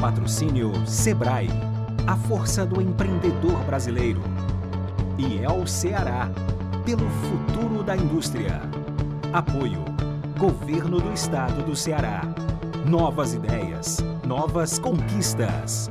Patrocínio Sebrae, a força do empreendedor brasileiro. E é o Ceará, pelo futuro da indústria. Apoio Governo do Estado do Ceará. Novas ideias, novas conquistas.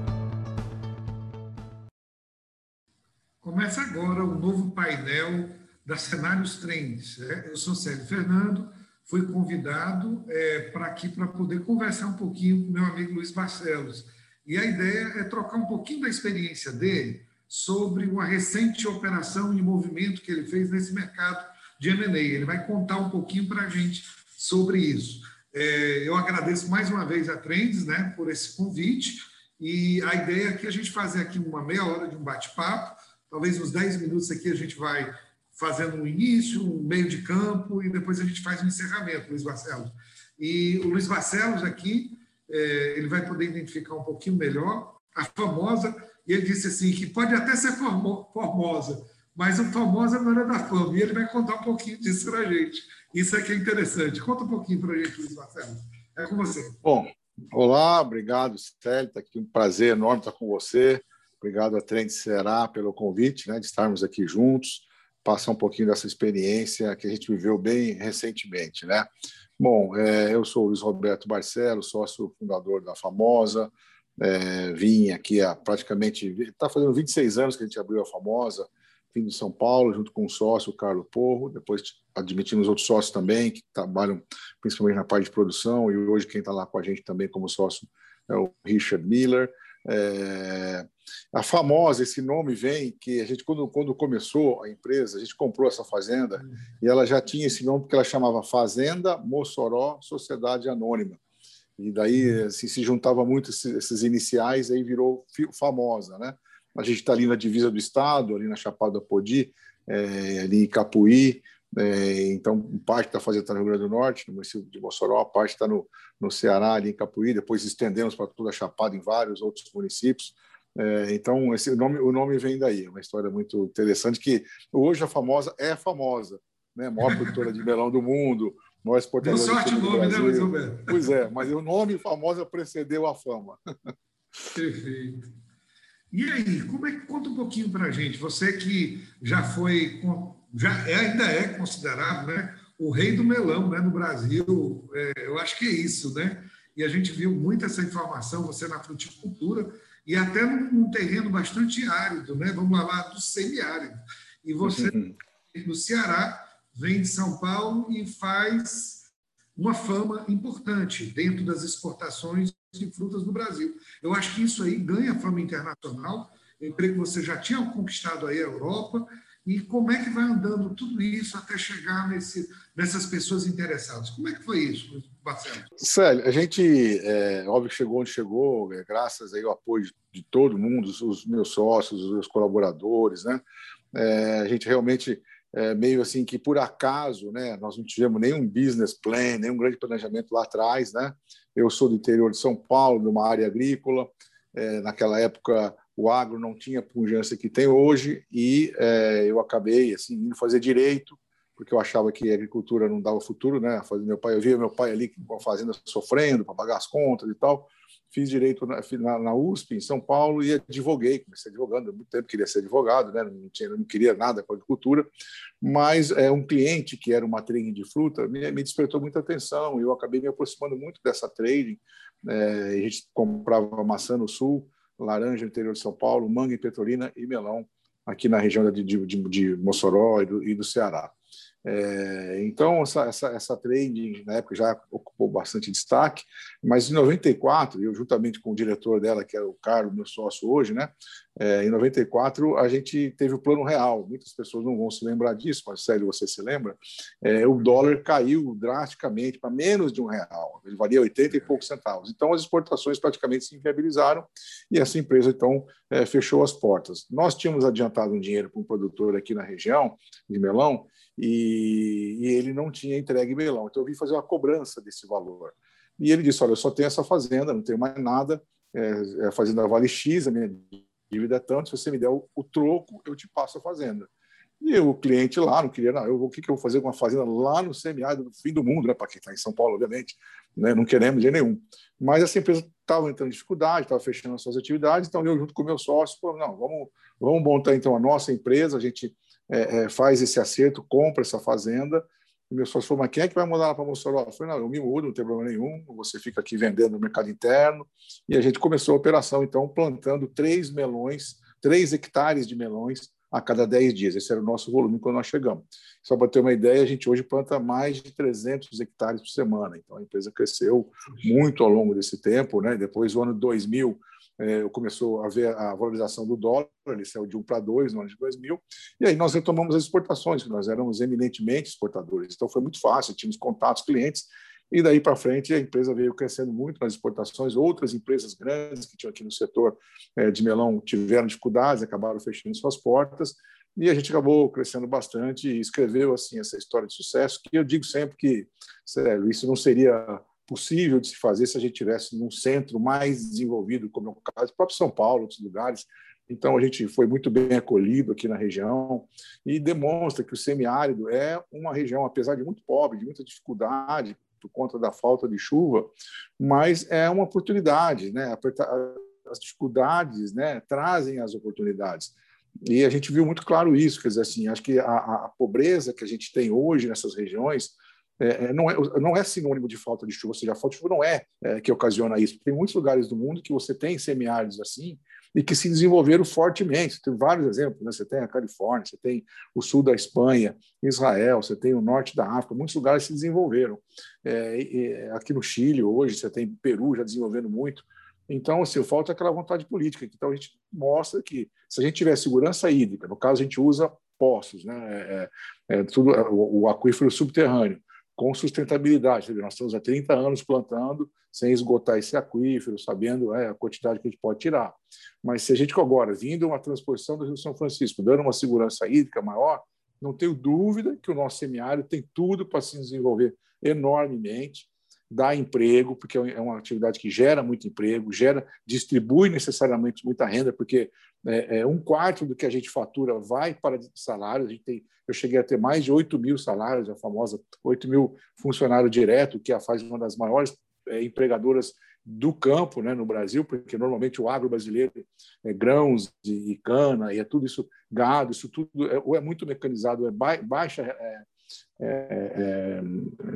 Começa agora o novo painel da Cenários Trends. Né? Eu sou Célio Fernando, fui convidado é, para aqui para poder conversar um pouquinho com meu amigo Luiz Barcelos. E a ideia é trocar um pouquinho da experiência dele sobre uma recente operação e movimento que ele fez nesse mercado de M&A. Ele vai contar um pouquinho para a gente sobre isso. É, eu agradeço mais uma vez a Trends né, por esse convite e a ideia é que a gente fazer aqui uma meia hora de um bate-papo, talvez uns 10 minutos aqui a gente vai fazendo um início, um meio de campo e depois a gente faz um encerramento, Luiz Barcelos. E o Luiz Barcelos aqui, é, ele vai poder identificar um pouquinho melhor a famosa, e ele disse assim, que pode até ser formosa, mas a famosa não é da fama, e ele vai contar um pouquinho disso para a gente. Isso aqui é interessante. Conta um pouquinho para a gente, Luiz Barcelos. É com você. Bom, olá, obrigado, Célio, está aqui um prazer enorme estar com você. Obrigado a Trend Ceará pelo convite, né, de estarmos aqui juntos passar um pouquinho dessa experiência que a gente viveu bem recentemente, né? Bom, é, eu sou o Luiz Roberto Barcelos, sócio fundador da Famosa, é, vim aqui há praticamente, está fazendo 26 anos que a gente abriu a Famosa, vim de São Paulo, junto com o sócio, Carlos Porro, depois admitimos outros sócios também, que trabalham principalmente na parte de produção, e hoje quem está lá com a gente também como sócio é o Richard Miller, é, a famosa, esse nome vem que a gente, quando, quando começou a empresa, a gente comprou essa fazenda uhum. e ela já tinha esse nome porque ela chamava Fazenda Mossoró Sociedade Anônima. E daí assim, se juntava muito esses, esses iniciais, aí virou famosa. Né? A gente está ali na divisa do estado, ali na Chapada Podi, é, ali em Capuí, é, então, parte da fazenda está no Rio Grande do Norte, no município de Mossoró, parte está no, no Ceará, ali em Capuí, depois estendemos para toda a Chapada em vários outros municípios. É, então, esse, o, nome, o nome vem daí, é uma história muito interessante, que hoje a famosa é famosa, né? maior produtora de melão do mundo, maior exportadora Deu sorte o nome, né, Luiz Roberto? Pois é, mas o nome famosa precedeu a fama. Perfeito. E aí, como é que conta um pouquinho para a gente? Você que já foi já é, ainda é considerado né, o rei do melão né, no Brasil. É, eu acho que é isso, né? E a gente viu muito essa informação, você na fruticultura, e até num, num terreno bastante árido, né? Vamos lá, do semiárido. E você, uhum. no Ceará, vem de São Paulo e faz uma fama importante dentro das exportações de frutas do Brasil. Eu acho que isso aí ganha fama internacional. Eu creio que você já tinha conquistado aí a Europa e como é que vai andando tudo isso até chegar nesse, nessas pessoas interessadas? Como é que foi isso, Marcelo? Célio, a gente, é, óbvio que chegou onde chegou, é, graças aí ao apoio de todo mundo, os, os meus sócios, os meus colaboradores, né? É, a gente realmente, é, meio assim, que por acaso, né, nós não tivemos nenhum business plan, nenhum grande planejamento lá atrás, né? Eu sou do interior de São Paulo, de uma área agrícola, é, naquela época o agro não tinha a pujança que tem hoje e é, eu acabei assim indo fazer direito porque eu achava que a agricultura não dava futuro, né? Meu pai, eu via meu pai ali com a fazenda sofrendo para pagar as contas e tal. Fiz direito na, na, USP em São Paulo e advoguei, comecei advogando, há muito tempo queria ser advogado, né? Não tinha, não queria nada com a agricultura, mas é um cliente que era uma trading de fruta me, me despertou muita atenção e eu acabei me aproximando muito dessa trading. É, a gente comprava maçã no sul, laranja no interior de São Paulo, manga em Petrolina e melão aqui na região de, de, de Mossoró e do, e do Ceará. É, então, essa, essa, essa trade, na época, já ocupou bastante destaque, mas em 94, eu juntamente com o diretor dela, que é o Carlos, meu sócio hoje, né, é, em 94, a gente teve o plano real. Muitas pessoas não vão se lembrar disso, mas sério, você se lembra? É, o dólar caiu drasticamente para menos de um real, ele valia 80 e poucos centavos. Então, as exportações praticamente se inviabilizaram e essa empresa, então, é, fechou as portas. Nós tínhamos adiantado um dinheiro para um produtor aqui na região de melão e, e ele não tinha entregue melão. Então eu vim fazer uma cobrança desse valor. E ele disse: Olha, eu só tenho essa fazenda, não tenho mais nada, é, a fazenda vale X, a minha dívida é tanto, se você me der o, o troco, eu te passo a fazenda. E o cliente lá não queria, não, eu, o que, que eu vou fazer com uma fazenda lá no semiárido do fim do mundo, né, para quem está em São Paulo, obviamente, né, não queremos de nenhum. Mas essa empresa estavam entrando em dificuldade, estavam fechando as suas atividades, então eu, junto com o meu sócio, falei, não, vamos, vamos montar então a nossa empresa, a gente é, é, faz esse acerto, compra essa fazenda. E meu sócio falou, mas quem é que vai mudar lá para Mossoró? Eu falei, não, eu me mudo, não tem problema nenhum, você fica aqui vendendo no mercado interno. E a gente começou a operação, então, plantando três melões, três hectares de melões a cada 10 dias. Esse era o nosso volume quando nós chegamos. Só para ter uma ideia, a gente hoje planta mais de 300 hectares por semana. Então, a empresa cresceu muito ao longo desse tempo. Né? Depois, do ano 2000, é, começou a ver a valorização do dólar, ele saiu de 1 para 2 no ano de 2000, e aí nós retomamos as exportações, que nós éramos eminentemente exportadores. Então, foi muito fácil, tínhamos contatos, clientes, e daí para frente a empresa veio crescendo muito nas exportações. Outras empresas grandes que tinham aqui no setor é, de melão tiveram dificuldades, acabaram fechando suas portas. E a gente acabou crescendo bastante e escreveu assim essa história de sucesso que eu digo sempre que, sério, isso não seria possível de se fazer se a gente tivesse num centro mais desenvolvido, como é o caso do próprio São Paulo, outros lugares. Então, a gente foi muito bem acolhido aqui na região e demonstra que o semiárido é uma região, apesar de muito pobre, de muita dificuldade, por conta da falta de chuva, mas é uma oportunidade, né? As dificuldades, né, trazem as oportunidades. E a gente viu muito claro isso, quer dizer assim, acho que a, a pobreza que a gente tem hoje nessas regiões é, é, não, é, não é sinônimo de falta de chuva, ou seja, a falta de chuva não é, é que ocasiona isso. Tem muitos lugares do mundo que você tem semiáridos assim, e que se desenvolveram fortemente. Tem vários exemplos, né? você tem a Califórnia, você tem o sul da Espanha, Israel, você tem o norte da África, muitos lugares se desenvolveram. É, aqui no Chile, hoje, você tem Peru já desenvolvendo muito. Então, assim, falta aquela vontade política. Então, a gente mostra que se a gente tiver segurança hídrica, no caso, a gente usa poços, né? É, é, tudo, o, o aquífero subterrâneo com sustentabilidade. Nós estamos há 30 anos plantando sem esgotar esse aquífero, sabendo é, a quantidade que a gente pode tirar. Mas se a gente agora, vindo uma transposição do Rio São Francisco, dando uma segurança hídrica maior, não tenho dúvida que o nosso semiárido tem tudo para se desenvolver enormemente, dar emprego, porque é uma atividade que gera muito emprego, gera, distribui necessariamente muita renda, porque é, é, um quarto do que a gente fatura vai para salários. A gente tem, eu cheguei a ter mais de 8 mil salários, a famosa 8 mil funcionário direto, que a faz uma das maiores é, empregadoras do campo né, no Brasil, porque normalmente o agro brasileiro é grãos e, cana, e é tudo isso, gado, isso tudo é, ou é muito mecanizado, é baixa, é, é, é,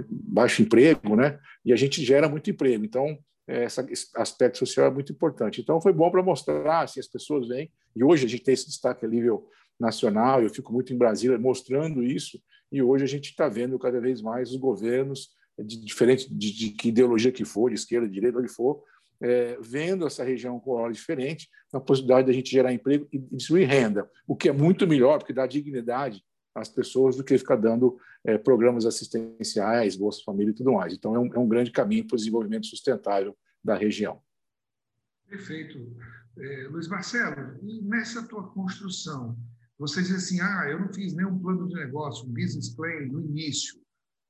baixo emprego, né? e a gente gera muito emprego. Então, essa, esse aspecto social é muito importante. Então, foi bom para mostrar, assim, as pessoas vêm, e hoje a gente tem esse destaque a nível nacional, eu fico muito em Brasília mostrando isso, e hoje a gente está vendo cada vez mais os governos, de diferente de, de, que ideologia que for, de esquerda, de direita, onde for, é, vendo essa região com olhos diferentes, a possibilidade de a gente gerar emprego e distribuir renda, o que é muito melhor, porque dá dignidade às pessoas do que ficar dando é, programas assistenciais, Bolsa Família e tudo mais. Então, é um, é um grande caminho para o desenvolvimento sustentável da região. Perfeito. É, Luiz Marcelo, e nessa tua construção, você diz assim, ah, eu não fiz nenhum plano de negócio, um business plan no início,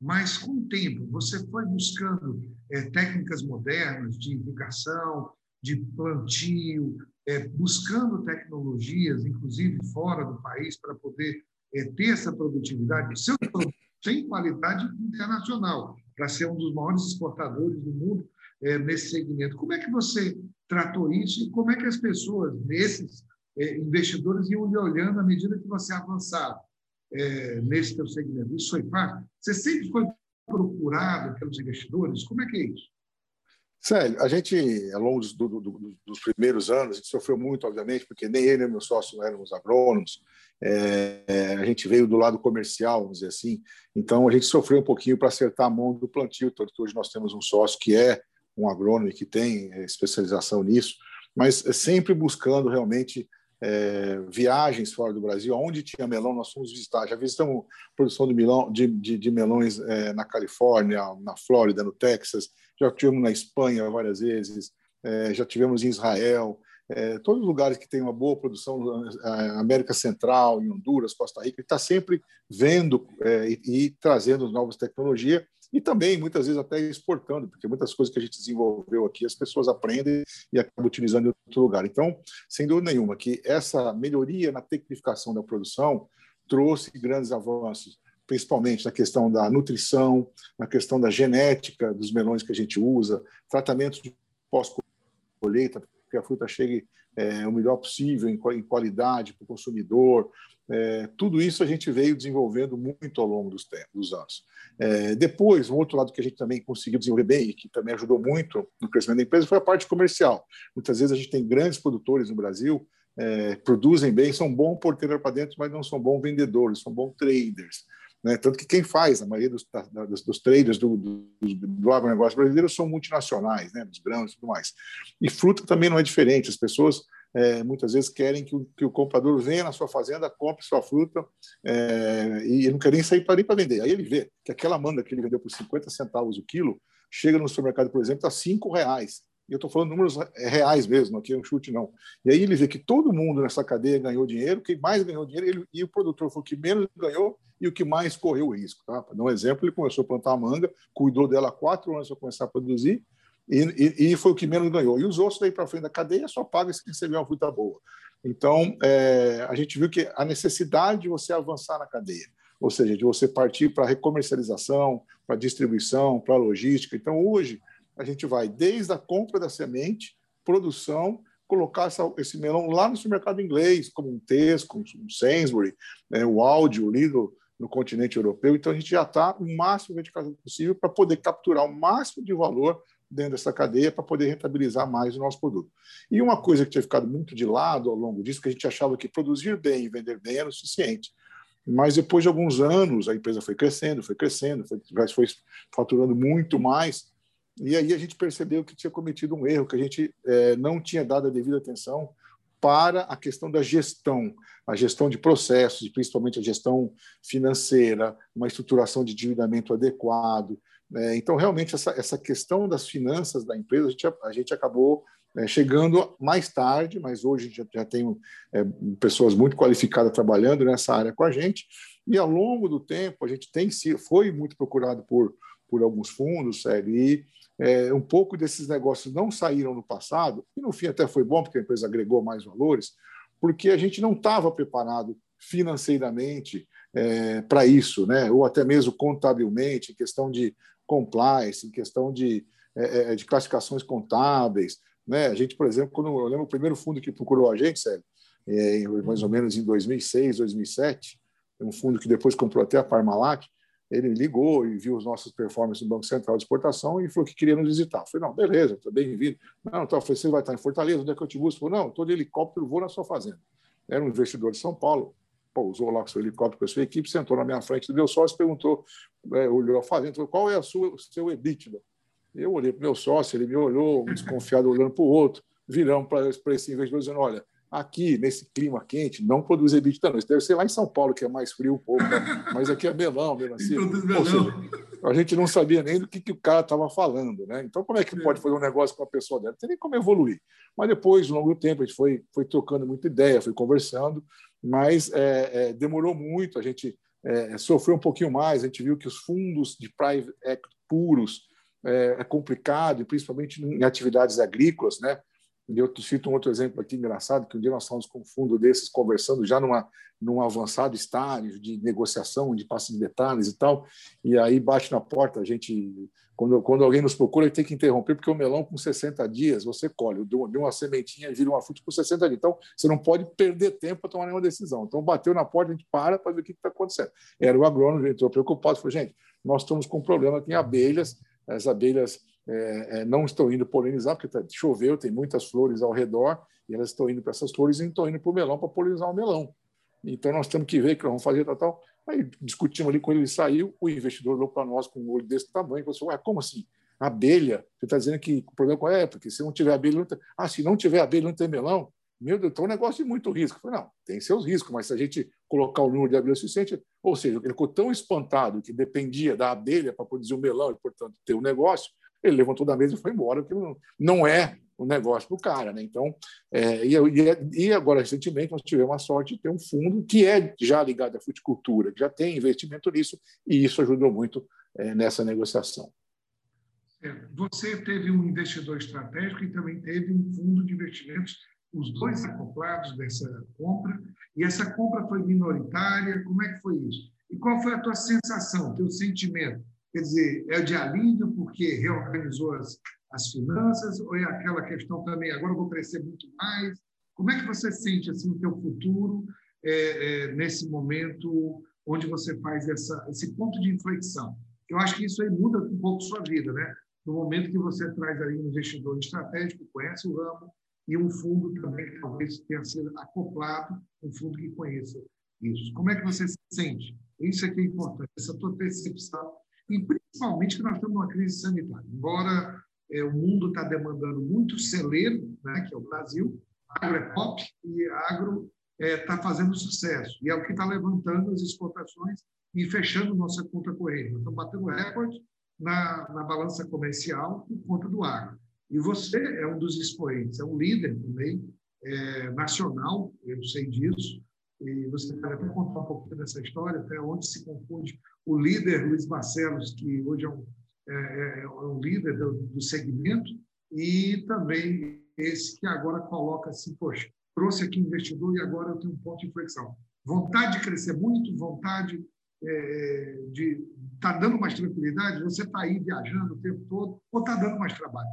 mas com o tempo você foi buscando é, técnicas modernas de irrigação, de plantio, é, buscando tecnologias, inclusive fora do país, para poder é, ter essa produtividade, seus produtos têm qualidade internacional, para ser um dos maiores exportadores do mundo é, nesse segmento. Como é que você tratou isso e como é que as pessoas, nesses é, investidores, iam lhe olhando à medida que você avançava é, nesse teu segmento? Isso foi fácil? Você sempre foi procurado pelos investidores? Como é que é isso? Sério, a gente, ao longo do, do, dos primeiros anos, a gente sofreu muito, obviamente, porque nem ele nem meu sócio éramos agrônomos, é, a gente veio do lado comercial, vamos dizer assim, então a gente sofreu um pouquinho para acertar a mão do plantio, tanto que hoje nós temos um sócio que é um agrônomo e que tem é, especialização nisso, mas sempre buscando realmente é, viagens fora do Brasil, onde tinha melão, nós fomos visitar. Já visitamos produção de, melão, de, de, de melões é, na Califórnia, na Flórida, no Texas, já tivemos na Espanha várias vezes, é, já tivemos em Israel, é, todos os lugares que têm uma boa produção, América Central, em Honduras, Costa Rica, está sempre vendo é, e, e, trazendo novas tecnologias e também, muitas vezes, até exportando, porque muitas coisas que a gente desenvolveu aqui, as pessoas aprendem e acabam utilizando em outro lugar. Então, sem dúvida nenhuma, que essa melhoria na tecnificação da produção trouxe grandes avanços principalmente na questão da nutrição, na questão da genética dos melões que a gente usa, tratamento de pós colheita, que a fruta chegue é, o melhor possível em, em qualidade para o consumidor. É, tudo isso a gente veio desenvolvendo muito ao longo dos, tempos, dos anos. É, depois, um outro lado que a gente também conseguiu desenvolver bem e que também ajudou muito no crescimento da empresa foi a parte comercial. Muitas vezes a gente tem grandes produtores no Brasil, é, produzem bem, são bons porteiros para dentro, mas não são bons vendedores, são bons traders. Né? Tanto que quem faz, a maioria dos, dos, dos traders do, do, do agronegócio brasileiro são multinacionais, né? dos grãos e tudo mais. E fruta também não é diferente. As pessoas é, muitas vezes querem que o, que o, comprador venha na sua fazenda, compre sua fruta é, e não quer nem sair para ir para vender. Aí ele vê que aquela manga que ele vendeu por 50 centavos o quilo chega no supermercado, por exemplo, a cinco reais. Eu estou falando números reais mesmo, aqui é um chute não. E aí ele vê que todo mundo nessa cadeia ganhou dinheiro, quem mais ganhou dinheiro, ele, e o produtor foi o que menos ganhou e o que mais correu risco. Tá? Para dar um exemplo, ele começou a plantar a manga, cuidou dela há quatro anos para começar a produzir, e, e, e, foi o que menos ganhou. E os outros daí para frente da cadeia só pagam se receber uma fruta boa. Então, é, a gente viu que a necessidade de você avançar na cadeia, ou seja, de você partir para recomercialização, para distribuição, para logística. Então, hoje, a gente vai desde a compra da semente, produção, colocar essa, esse melão lá no supermercado inglês, como um Tesco, um Sainsbury, né, o Aldi, o Lidl no continente europeu. Então, a gente já está o máximo de casa possível para poder capturar o máximo de valor dentro dessa cadeia para poder rentabilizar mais o nosso produto. E uma coisa que tinha ficado muito de lado ao longo disso, que a gente achava que produzir bem e vender bem era o suficiente. Mas depois de alguns anos, a empresa foi crescendo, foi crescendo, foi, foi faturando muito mais, e aí a gente percebeu que tinha cometido um erro, que a gente é, não tinha dado a devida atenção para a questão da gestão, a gestão de processos, principalmente a gestão financeira, uma estruturação de endividamento adequado. É, então, realmente, essa, essa questão das finanças da empresa, a gente, a gente acabou é, chegando mais tarde, mas hoje já, já tem é, pessoas muito qualificadas trabalhando nessa área com a gente, e ao longo do tempo a gente tem foi muito procurado por, por alguns fundos, sério, e é, um pouco desses negócios não saíram no passado, e no fim até foi bom, porque a empresa agregou mais valores, porque a gente não estava preparado financeiramente é, para isso, né? ou até mesmo contabilmente, em questão de compliance, em questão de, é, é de classificações contábeis. Né? A gente, por exemplo, quando eu lembro o primeiro fundo que procurou a gente, Sérgio, é, mais ou menos em 2006, 2007, um fundo que depois comprou até a Parmalat, ele ligou e viu os nossos performances no Banco Central de Exportação e falou que queria nos visitar. Eu falei, não, beleza, estou bem-vindo. Não, então, você vai estar em Fortaleza, onde é que eu te busco? Falei, não, estou de helicóptero, vou na sua fazenda. Era um investidor de São Paulo, pousou lá com seu helicóptero com a sua equipe, sentou na minha frente meu sócio, perguntou, é, olhou a fazenda, falou, qual é o seu EBITDA? Eu olhei para o meu sócio, ele me olhou, desconfiado, olhando para o outro, viramos para esse investidor dizendo, olha, Aqui, nesse clima quente, não produz EBITDA, não. Isso deve ser lá em São Paulo, que é mais frio um pouco, né? mas aqui é melão, melancia. Ou seja, a gente não sabia nem do que, que o cara estava falando. Né? Então, como é que pode fazer um negócio com uma pessoa dela? Não tem nem como evoluir. Mas depois, ao longo do tempo, a gente foi, foi trocando muita ideia, foi conversando, mas é, é, demorou muito, a gente é, sofreu um pouquinho mais, a gente viu que os fundos de private equity puros é, é complicado, principalmente em atividades agrícolas, né? Eu cito um outro exemplo aqui engraçado, que um dia nós estávamos com um fundo desses conversando já numa, num avançado estágio de negociação, de passe de detalhes e tal, e aí bate na porta, a gente, quando, quando alguém nos procura, tem que interromper, porque o melão com 60 dias você colhe, de uma sementinha vira uma fruta com 60 dias. Então, você não pode perder tempo para tomar nenhuma decisão. Então, bateu na porta, a gente para para ver o que está acontecendo. Era o agrônomo, ele entrou preocupado, falou, gente, nós estamos com um problema aqui em abelhas, as abelhas é, é, não estão indo polinizar, porque tá, choveu, tem muitas flores ao redor, e elas estão indo para essas flores e estão indo para o melão para polinizar o melão. Então, nós temos que ver o que nós vamos fazer, tal, tal. Aí discutimos ali, quando ele saiu, o investidor olhou para nós com um olho desse tamanho e falou assim, como assim? Abelha? Você está dizendo que o problema é? Porque se não tiver abelha, não tem... ah, se não tiver abelha, não tem melão? Meu Deus, então é um negócio de muito risco. Eu falei, não, tem seus riscos, mas se a gente colocar o número de abelhas suficiente, ou seja, ele ficou tão espantado que dependia da abelha para produzir o melão e, portanto, ter o um negócio, ele levantou da mesa e foi embora, porque não é o negócio do cara. Né? Então, é, e, e, agora, recentemente, nós tivemos a sorte de ter um fundo que é já ligado à fruticultura, que já tem investimento nisso, e isso ajudou muito é, nessa negociação. Você teve um investidor estratégico e também teve um fundo de investimentos, os dois acoplados dessa compra, e essa compra foi minoritária, como é que foi isso? E qual foi a tua sensação, teu sentimento? Quer dizer, é de alívio porque reorganizou as, as finanças ou é aquela questão também, agora eu vou crescer muito mais? Como é que você sente assim, o teu futuro é, é, nesse momento onde você faz essa, esse ponto de inflexão? Eu acho que isso aí muda um pouco sua vida, né? No momento que você traz ali um investidor estratégico, conhece o ramo, e um fundo também que talvez tenha sido acoplado, um fundo que conheça isso. Como é que você se sente? Isso aqui é importante, essa tua percepção, e principalmente que nós estamos numa crise sanitária. Embora é, o mundo está demandando muito celeiro, né, que é o Brasil, agro é pop e agro está é, tá fazendo sucesso. E é o que está levantando as exportações e fechando nossa conta corrente. Nós estamos batendo recorde na, na balança comercial por conta do agro. E você é um dos expoentes, é um líder também é, nacional, eu sei disso, e você pode até contar um pouquinho dessa história, até onde se confunde o líder Luiz Barcelos, que hoje é um, é, é, é um líder do, do segmento, e também esse que agora coloca assim, poxa, trouxe aqui investidor e agora eu tenho um ponto de inflexão. Vontade de crescer muito, vontade é, de estar tá dando mais tranquilidade, você está aí viajando o tempo todo ou está dando mais trabalho?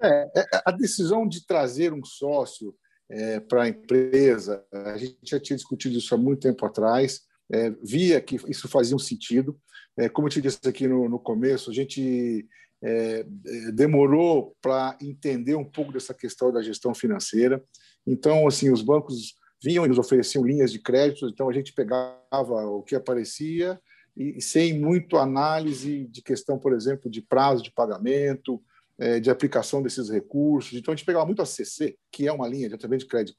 É, é, a decisão de trazer um sócio é, para a empresa, a gente já tinha discutido isso há muito tempo atrás, é, via que isso fazia um sentido. É, como eu te disse aqui no, no começo, a gente é, demorou para entender um pouco dessa questão da gestão financeira. Então, assim, os bancos vinham e nos ofereciam linhas de crédito, então a gente pegava o que aparecia e sem muito análise de questão, por exemplo, de prazo de pagamento, é, de aplicação desses recursos. Então, a gente pegava muito a CC, que é uma linha de adiantamento de, crédito,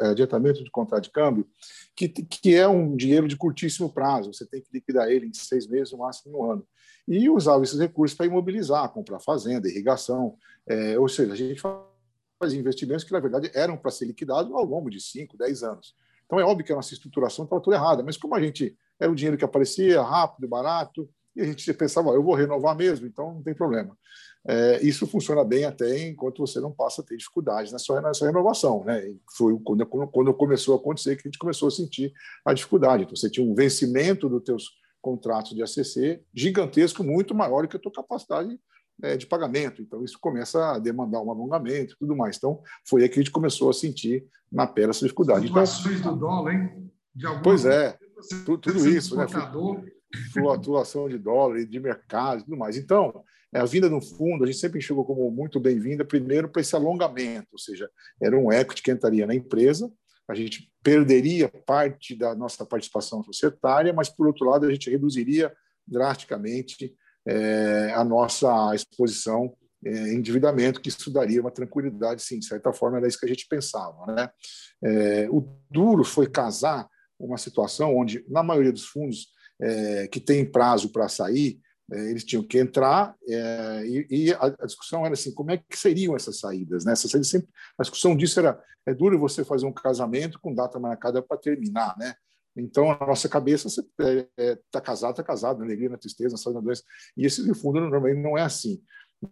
adiantamento de contrato de câmbio, que, que é um dinheiro de curtíssimo prazo. Você tem que liquidar ele em seis meses, no máximo um ano. E usava esses recursos para imobilizar, comprar fazenda, irrigação. É, ou seja, a gente fazia investimentos que, na verdade, eram para ser liquidados ao longo de cinco, dez anos. Então, é óbvio que a nossa estruturação estava toda errada, mas como a gente era o dinheiro que aparecia rápido, barato, e a gente pensava, eu vou renovar mesmo, então não tem problema. É, isso funciona bem até enquanto você não passa a ter dificuldades nessa, nessa renovação. Né? E foi quando, quando começou a acontecer que a gente começou a sentir a dificuldade. Então, você tinha um vencimento dos teus contratos de ACC gigantesco, muito maior do que a tua capacidade é, de pagamento. Então, isso começa a demandar um alongamento e tudo mais. Então, foi aí que a gente começou a sentir na pele essa dificuldade. Então, do dólar, hein? pois é, tudo, tudo isso. Né? Flutuação de dólar e de mercado e tudo mais. Então, é, a vinda do fundo, a gente sempre enxergou como muito bem-vinda, primeiro para esse alongamento, ou seja, era um equity que entraria na empresa, a gente perderia parte da nossa participação societária, mas, por outro lado, a gente reduziria drasticamente é, a nossa exposição é, endividamento, que isso daria uma tranquilidade, sim, de certa forma era isso que a gente pensava. Né? É, o duro foi casar uma situação onde, na maioria dos fundos é, que tem prazo para sair, é, eles tinham que entrar é, e, e a, a, discussão era assim como é que seriam essas saídas né? Saídas sempre a discussão disso era é duro você fazer um casamento com data marcada para terminar né? Então a nossa cabeça está é, é, tá casado está casado na alegria na tristeza na saúde na doença e esse fundo normalmente não é assim.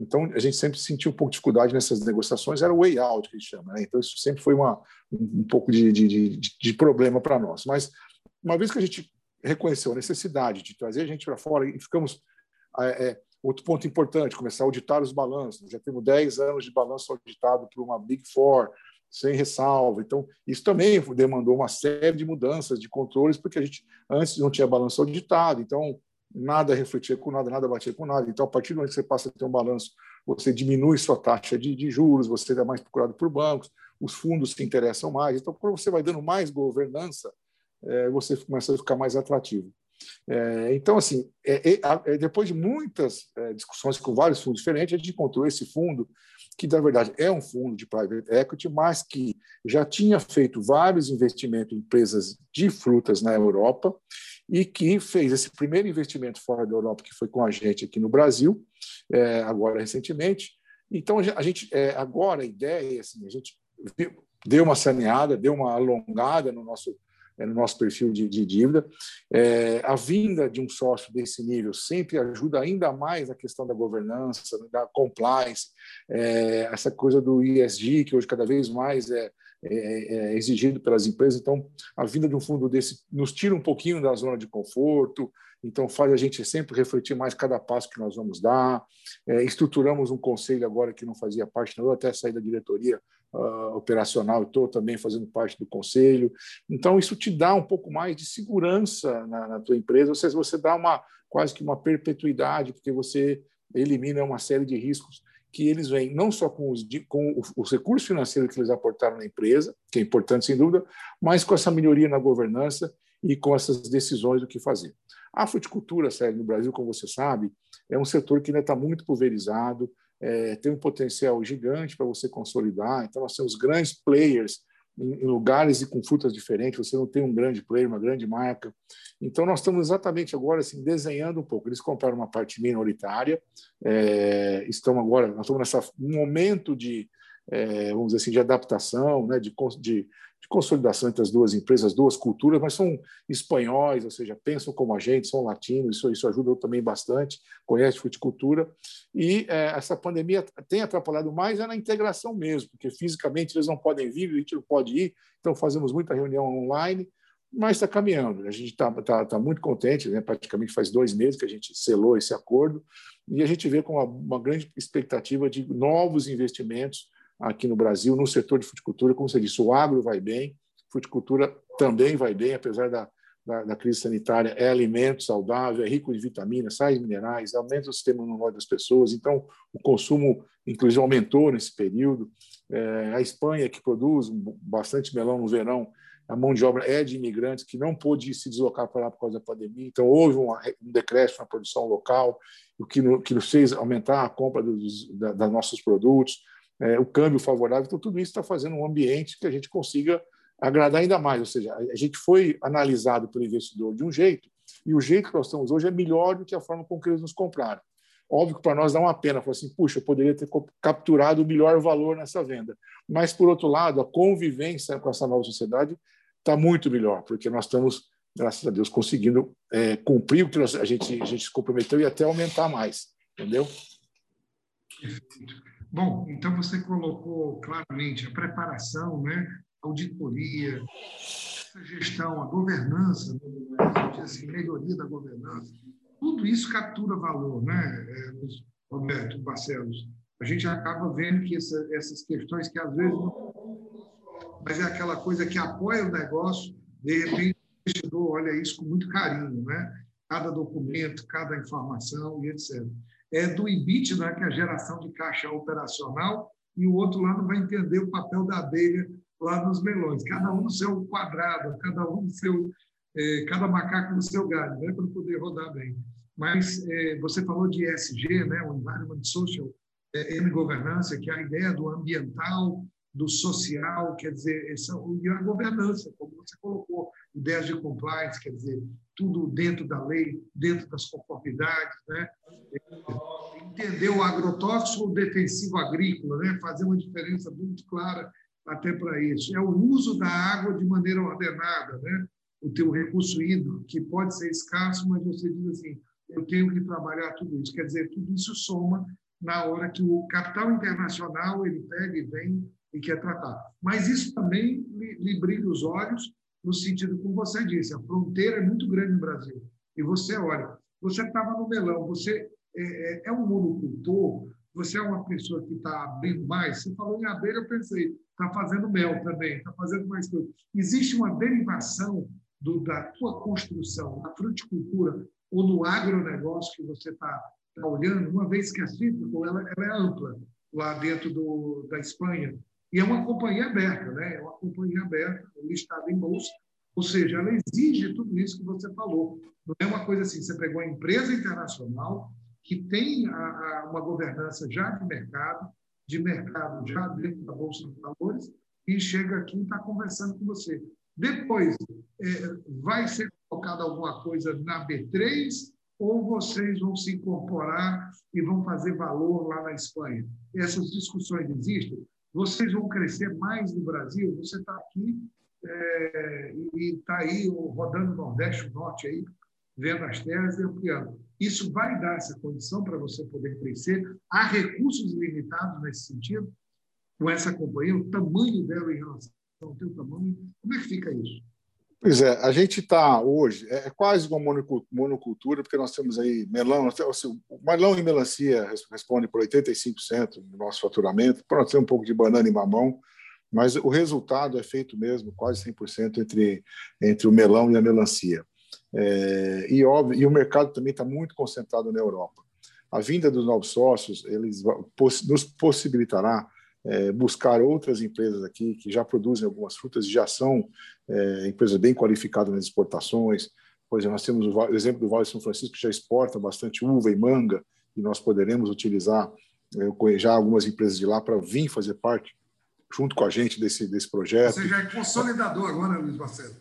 Então a gente sempre sentiu um pouco de dificuldade nessas negociações era o way out que a gente chama né? então isso sempre foi uma um, um pouco de, de, de, de problema para nós. Mas uma vez que a gente reconheceu a necessidade de trazer a gente para fora e ficamos é, é, outro ponto importante, começar a auditar os balanços. Já temos 10 anos de balanço auditado por uma Big Four, sem ressalva. Então, isso também demandou uma série de mudanças de controles, porque a gente antes não tinha balanço auditado, então nada refletia com nada, nada batia com nada. Então, a partir do momento que você passa a ter um balanço, você diminui sua taxa de, de juros, você é mais procurado por bancos, os fundos se interessam mais. Então, quando você vai dando mais governança, é, você começa a ficar mais atrativo. É, então, assim, é, é, depois de muitas é, discussões com vários fundos diferentes, a gente encontrou esse fundo, que na verdade é um fundo de private equity, mas que já tinha feito vários investimentos em empresas de frutas na Europa e que fez esse primeiro investimento fora da Europa, que foi com a gente aqui no Brasil, é, agora recentemente. Então, a gente, é, agora a ideia, assim, a gente deu uma saneada, deu uma alongada no nosso é, no nosso perfil de, de dívida. É, a vinda de um sócio desse nível sempre ajuda ainda mais na questão da governança, da compliance, é, essa coisa do ESG, que hoje cada vez mais é, é, é, exigido pelas empresas. Então, a vinda de um fundo desse nos tira um pouquinho da zona de conforto, então faz a gente sempre refletir mais cada passo que nós vamos dar. É, estruturamos um conselho agora que não fazia parte, não, eu até saí da diretoria uh, operacional, estou também fazendo parte do conselho. Então, isso te dá um pouco mais de segurança na, na tua empresa, ou seja, você dá uma quase que uma perpetuidade, porque você elimina uma série de riscos que eles vêm não só com os, com os recursos financeiros que eles aportaram na empresa, que é importante sem dúvida, mas com essa melhoria na governança e com essas decisões do que fazer. A fruticultura, Sérgio, no Brasil, como você sabe, é um setor que ainda está muito pulverizado, é, tem um potencial gigante para você consolidar. Então, nós temos grandes players em, lugares e com frutas diferentes. Você não tem um grande player, uma grande marca. Então, nós estamos exatamente agora assim, desenhando um pouco. Eles compraram uma parte minoritária, é, estão agora, nós estamos nesse momento de, é, vamos dizer assim, de adaptação, né, de, de de consolidação entre as duas empresas, as duas culturas, mas são espanhóis, ou seja, pensam como a gente, são latinos, isso, isso ajuda também bastante, conhece fruticultura. E é, essa pandemia tem atrapalhado mais é na integração mesmo, porque fisicamente eles não podem vir, a gente não pode ir, então fazemos muita reunião online, mas está caminhando. A gente está tá, tá muito contente, né? praticamente faz dois meses que a gente selou esse acordo, e a gente vê com uma, uma grande expectativa de novos investimentos aqui no Brasil, no setor de fruticultura. Como você disse, o agro vai bem, fruticultura também vai bem, apesar da, da, da, crise sanitária. É alimento saudável, é rico de vitaminas, sais minerais, aumenta o sistema imunológico das pessoas. Então, o consumo, inclusive, aumentou nesse período. É, a Espanha, que produz bastante melão no verão, a mão de obra é de imigrantes que não pôde se deslocar para lá por causa da pandemia. Então, houve um, decréscimo na produção local, o que, no, que nos fez aumentar a compra dos da, da nossos produtos é, o câmbio favorável. Então, tudo isso está fazendo um ambiente que a gente consiga agradar ainda mais. Ou seja, a gente foi analisado pelo investidor de um jeito, e o jeito que nós estamos hoje é melhor do que a forma com que eles nos compraram. Óbvio que para nós dá uma pena, falar assim, puxa, eu poderia ter capturado o melhor valor nessa venda. Mas, por outro lado, a convivência com essa nova sociedade está muito melhor, porque nós estamos, graças a Deus, conseguindo é, cumprir o que nós, a, gente, a gente se comprometeu e até aumentar mais, entendeu? Perfeito. Bom, então você colocou claramente a preparação, né, a auditoria, essa gestão, a governança, né, assim, melhoria da governança, tudo isso captura valor, né, é, Roberto Barcelos? A gente acaba vendo que essa, essas questões que às vezes não, mas é aquela coisa que apoia o negócio, de repente o investidor olha isso com muito carinho, né? Cada documento, cada informação e etc é, do EBITDA, né, que é a geração de caixa operacional, e o outro lado vai entender o papel da abelha lá nos melões, cada um no seu quadrado, cada um no seu, é, cada macaco no seu galho, né, para poder rodar bem. Mas é, você falou de ESG, né, o Environment Social é, and Governance, que é a ideia do ambiental, do social, quer dizer, essa, e a governança, como você colocou, ideias de compliance, quer dizer, tudo dentro da lei, dentro das conformidades, né? entender o agrotóxico ou defensivo agrícola, né? fazer uma diferença muito clara até para isso. É o uso da água de maneira ordenada, né? o teu recurso hídrico, que pode ser escasso, mas você diz assim, eu tenho que trabalhar tudo isso. Quer dizer, tudo isso soma na hora que o capital internacional ele pega e vem e quer tratar. Mas isso também lhe, lhe brilha os olhos no sentido como você disse, a fronteira é muito grande no Brasil. E você olha, você estava no melão, você é, é, é, um monocultor, você é uma pessoa que está abrindo mais. Você falou em abelha, eu pensei, está fazendo mel também, está fazendo mais coisas. Existe uma derivação do, da tua construção, da fruticultura ou no agronegócio que você está tá olhando, uma vez que a Cítrico ela, ela é ampla lá dentro do, da Espanha, e é uma companhia aberta, né? é uma companhia aberta, listada em bolsa, ou seja, ela exige tudo isso que você falou. Não é uma coisa assim, você pegou uma empresa internacional que tem a, a, uma governança já de mercado, de mercado já dentro da Bolsa de Valores, e chega aqui e está conversando com você. Depois, é, vai ser colocada alguma coisa na B3 ou vocês vão se incorporar e vão fazer valor lá na Espanha? Essas discussões existem? Vocês vão crescer mais no Brasil. Você está aqui é, e está aí rodando o Nordeste, o Norte, aí, vendo as terras e ampliando. Isso vai dar essa condição para você poder crescer. Há recursos limitados nesse sentido com essa companhia, o tamanho dela em relação o teu tamanho? Como é que fica isso? Pois é, a gente está hoje, é, é quase uma monocultura, porque nós temos aí melão, assim, o melão e melancia responde por 85% do nosso faturamento, nós temos um pouco de banana e mamão, mas o resultado é feito mesmo quase 100% entre, entre o melão e a melancia. É, e, óbvio, e o mercado também está muito concentrado na Europa. A vinda dos novos sócios eles nos possibilitará é, buscar outras empresas aqui que já produzem algumas frutas e já são é, empresas bem qualificadas nas exportações. Por exemplo, nós temos o exemplo do Vale de São Francisco, que já exporta bastante uva e manga, e nós poderemos utilizar é, já algumas empresas de lá para vir fazer parte, junto com a gente, desse, desse projeto. Você já é consolidador agora, Luiz Marcelo.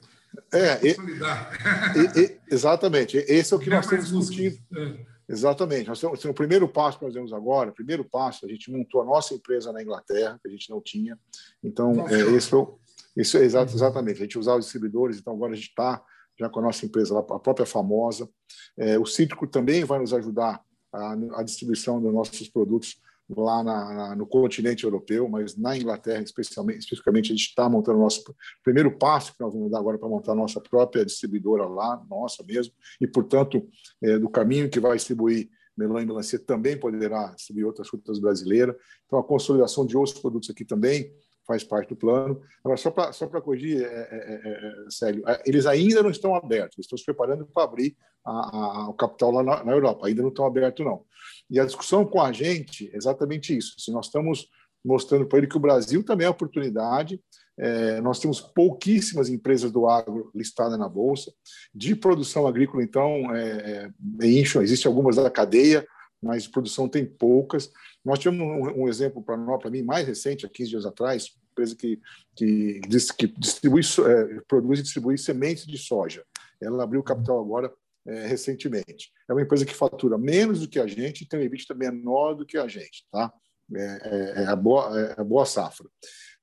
É, e, e, exatamente. Esse é o que nós temos discutido. Exatamente. Nós temos, o primeiro passo que nós temos agora, o primeiro passo, a gente montou a nossa empresa na Inglaterra, que a gente não tinha. Então, é, esse foi, isso é exato, exatamente. A gente usava os distribuidores, então agora a gente está já com a nossa empresa, a própria famosa. É, o Cítrico também vai nos ajudar a, a distribuição dos nossos produtos lá na, na, no continente europeu, mas na Inglaterra, especialmente, especificamente, a gente está montando o nosso primeiro passo que nós vamos dar agora para montar a nossa própria distribuidora lá, nossa mesmo, e, portanto, é, do caminho que vai distribuir melão e melancia também poderá distribuir outras frutas brasileiras. Então, a consolidação de outros produtos aqui também faz parte do plano. Agora, só para só corrigir, é, é, é, Célio, eles ainda não estão abertos, estão se preparando para abrir a, a, o capital lá na, na Europa, ainda não estão abertos, não. E a discussão com a gente é exatamente isso. Se nós estamos mostrando para ele que o Brasil também é oportunidade, é, nós temos pouquíssimas empresas do agro listadas na Bolsa. De produção agrícola, então, é, é, existem algumas da cadeia, mas produção tem poucas. Nós tivemos um, um exemplo para mim mais recente, há 15 dias atrás, empresa que, que, que distribui, é, produz e distribui sementes de soja. Ela abriu capital agora é, recentemente. É uma empresa que fatura menos do que a gente e tem um EBITDA menor do que a gente, tá? É, é, é a, boa, é a boa safra.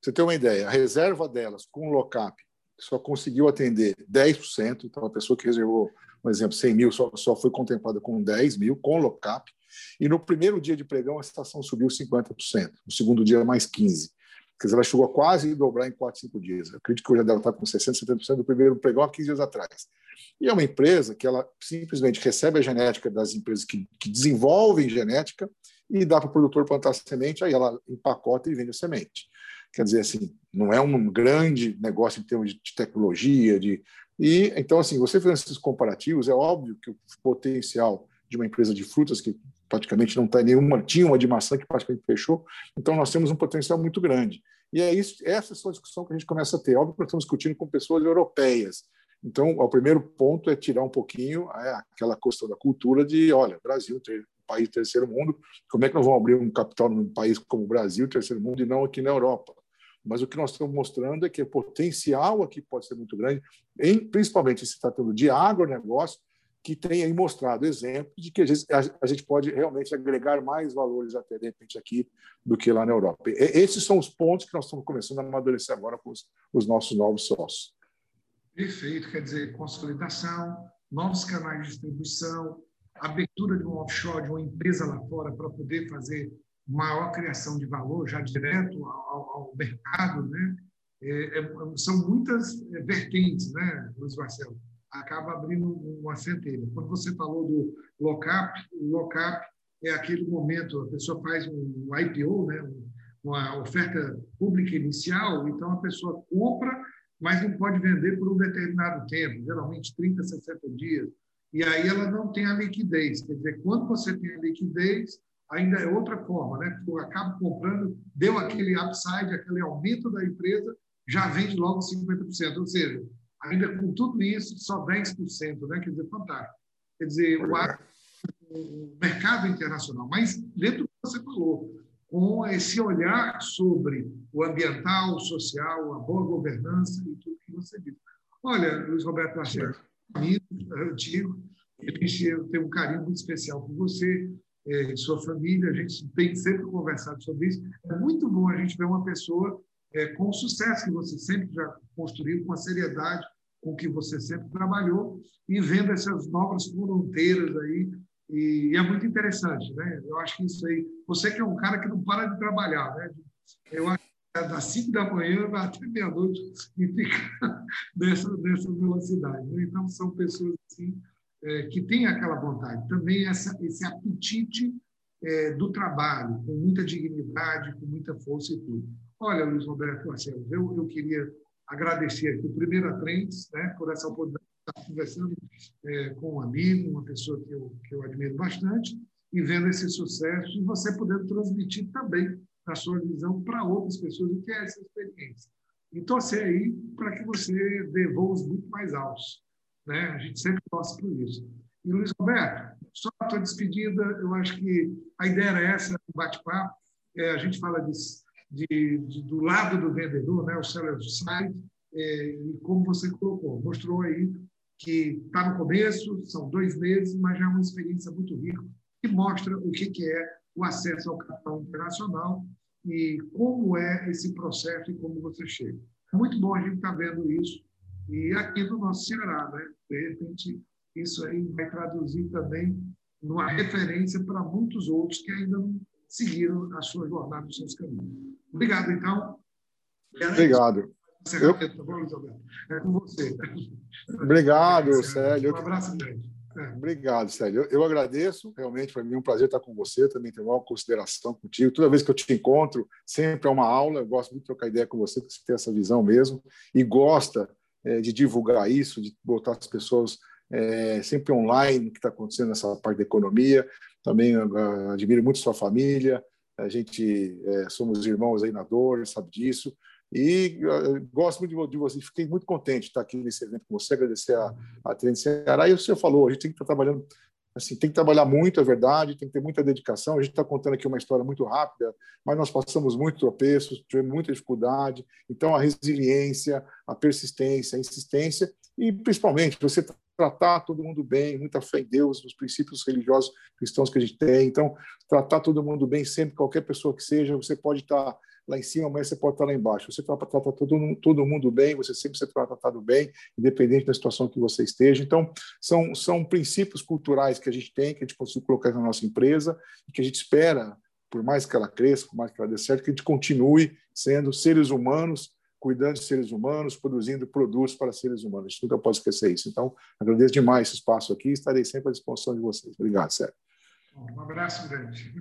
Você ter uma ideia, a reserva delas com o lockup só conseguiu atender 10%, então a pessoa que reservou, um exemplo, 100 mil só, só foi contemplada com 10 mil, com lockup, e no primeiro dia de pregão a estação subiu 50%, no segundo dia mais 15%. Quer dizer, ela chegou a quase dobrar em 4, 5 dias. Eu acredito que hoje ela está com 60%, 70% do primeiro pregão há 15 dias atrás. E é uma empresa que ela simplesmente recebe a genética das empresas que, que desenvolvem genética e dá para o produtor plantar semente, aí ela empacota e vende a semente. Quer dizer, assim, não é um grande negócio em termos de tecnologia, de e então assim, você fazendo esses comparativos, é óbvio que o potencial de uma empresa de frutas que praticamente não tem nenhuma, tinha uma de maçã que praticamente fechou, então nós temos um potencial muito grande. E é isso, essa é a discussão que a gente começa a ter. Óbvio que nós estamos discutindo com pessoas europeias, então, o primeiro ponto é tirar um pouquinho é, aquela questão da cultura de, olha, Brasil, país terceiro mundo, como é que nós vamos abrir um capital num país como o Brasil, terceiro mundo, e não aqui na Europa? Mas o que nós estamos mostrando é que o potencial aqui pode ser muito grande, em, principalmente se tratando de agronegócio, que tem mostrado exemplos de que a gente, a gente pode realmente agregar mais valores até de repente aqui do que lá na Europa. E, esses são os pontos que nós estamos começando a amadurecer agora com os, os nossos novos sócios. Perfeito, quer dizer, consolidação, novos canais de distribuição, abertura de um offshore, de uma empresa lá fora para poder fazer maior criação de valor já direto ao, ao mercado, né? É, é, são muitas é, vertentes, né, Luiz Marcelo? Acaba abrindo uma centelha. Quando você falou do lock-up, o lock-up é aquele momento, a pessoa faz um IPO, né, uma oferta pública inicial, então a pessoa compra mas não pode vender por um determinado tempo, geralmente 30, 60 dias. E aí ela não tem a liquidez. Quer dizer, quando você tem a liquidez, ainda é outra forma, né? Eu acabo comprando, deu aquele upside, aquele aumento da empresa, já vende logo 50%. Ou seja, ainda com tudo isso, só 10%, né? Quer dizer, fantástico. Quer dizer, o, o mercado internacional. Mas dentro do que você falou, com esse olhar sobre o ambiental, o social, a boa governança e tudo que você disse. Olha, Luiz Roberto Lacerda, amigo, antigo, eu tenho um carinho muito especial por você é, e sua família, a gente tem sempre conversado sobre isso. É muito bom a gente ver uma pessoa é, com o sucesso que você sempre já construiu, com a seriedade com que você sempre trabalhou e vendo essas novas fronteiras aí e, é muito interessante, né? Eu acho que isso aí, você que é um cara que não para de trabalhar, né? Eu acho das 5 da manhã até meia-noite e ficar nessa, nessa velocidade. Né? Então, são pessoas assim, é, que têm aquela vontade. Também essa, esse apetite é, do trabalho, com muita dignidade, com muita força e tudo. Olha, Luiz Roberto Marcelo, eu, eu queria agradecer aqui primeiro a Trends, né, por essa oportunidade de estar conversando é, com um amigo, uma pessoa que eu, que eu admiro bastante, e vendo esse sucesso, e você podendo transmitir também a sua visão para outras pessoas o que é essa experiência. E torcer aí para que você dê voos muito mais altos. Né? A gente sempre torce por isso. E, Luiz Roberto, só a tua despedida, eu acho que a ideia era essa, o bate-papo. É, a gente fala de, de, de, do lado do vendedor, né? o seller side, é, e como você colocou, mostrou aí que está no começo, são dois meses, mas já é uma experiência muito rica, que mostra o que, que é o acesso ao capital internacional e como é esse processo e como você chega. Muito bom a gente estar tá vendo isso e aqui no nosso Ceará, né? De repente, isso aí vai traduzir também numa referência para muitos outros que ainda não seguiram a sua jornada, os seus caminhos. Obrigado, então. Obrigado. Eu... Tá é com você. Obrigado, Célio. Um abraço grande. É. Obrigado, Célio. Eu, eu agradeço, realmente, para mim é um prazer estar com você, também tenho uma consideração contigo. Toda vez que eu te encontro, sempre é uma aula, eu gosto muito de trocar ideia com você, porque você tem essa visão mesmo, e gosta é, de divulgar isso, de botar as pessoas é, sempre online, o que está acontecendo nessa parte da economia. Também uh, admiro muito sua família, a gente é, somos irmãos aí na dor, sabe disso. E uh, gosto muito de, de você, fiquei muito contente de estar aqui nesse evento com você, agradecer a, a Trend Ceará. E o senhor falou, a gente tem que estar trabalhando, assim, tem que trabalhar muito, é verdade, tem que ter muita dedicação. A gente está contando aqui uma história muito rápida, mas nós passamos muito tropeços, tivemos muita dificuldade. Então, a resiliência, a persistência, a insistência e, principalmente, você tratar todo mundo bem, muita fé em Deus, nos princípios religiosos cristãos que a gente tem. Então, tratar todo mundo bem, sempre, qualquer pessoa que seja, você pode estar lá em cima, mas você pode estar lá embaixo. Você trata, trata todo, todo mundo bem, você sempre será tratado bem, independente da situação que você esteja. Então, são, são princípios culturais que a gente tem, que a gente consegue colocar na nossa empresa e que a gente espera, por mais que ela cresça, por mais que ela dê certo, que a gente continue sendo seres humanos cuidando de seres humanos, produzindo produtos para seres humanos. A gente nunca pode esquecer isso. Então, agradeço demais esse espaço aqui estarei sempre à disposição de vocês. Obrigado, Sérgio. Um abraço grande.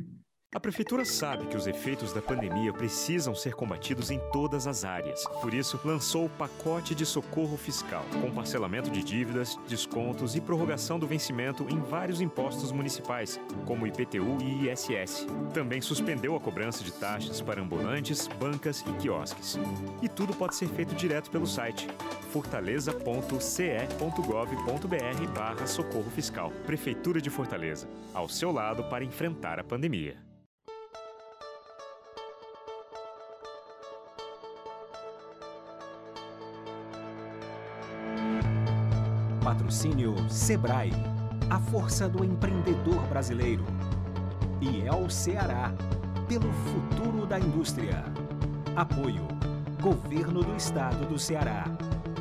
A Prefeitura sabe que os efeitos da pandemia precisam ser combatidos em todas as áreas. Por isso, lançou o pacote de socorro fiscal, com parcelamento de dívidas, descontos e prorrogação do vencimento em vários impostos municipais, como IPTU e ISS. Também suspendeu a cobrança de taxas para ambulantes, bancas e quiosques. E tudo pode ser feito direto pelo site fortaleza.ce.gov.br barra socorro fiscal. Prefeitura de Fortaleza, ao seu lado para enfrentar a pandemia. Patrocínio Sebrae, a força do empreendedor brasileiro. E é o Ceará, pelo futuro da indústria. Apoio Governo do Estado do Ceará.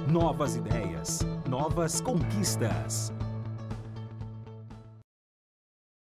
Novas ideias, novas conquistas.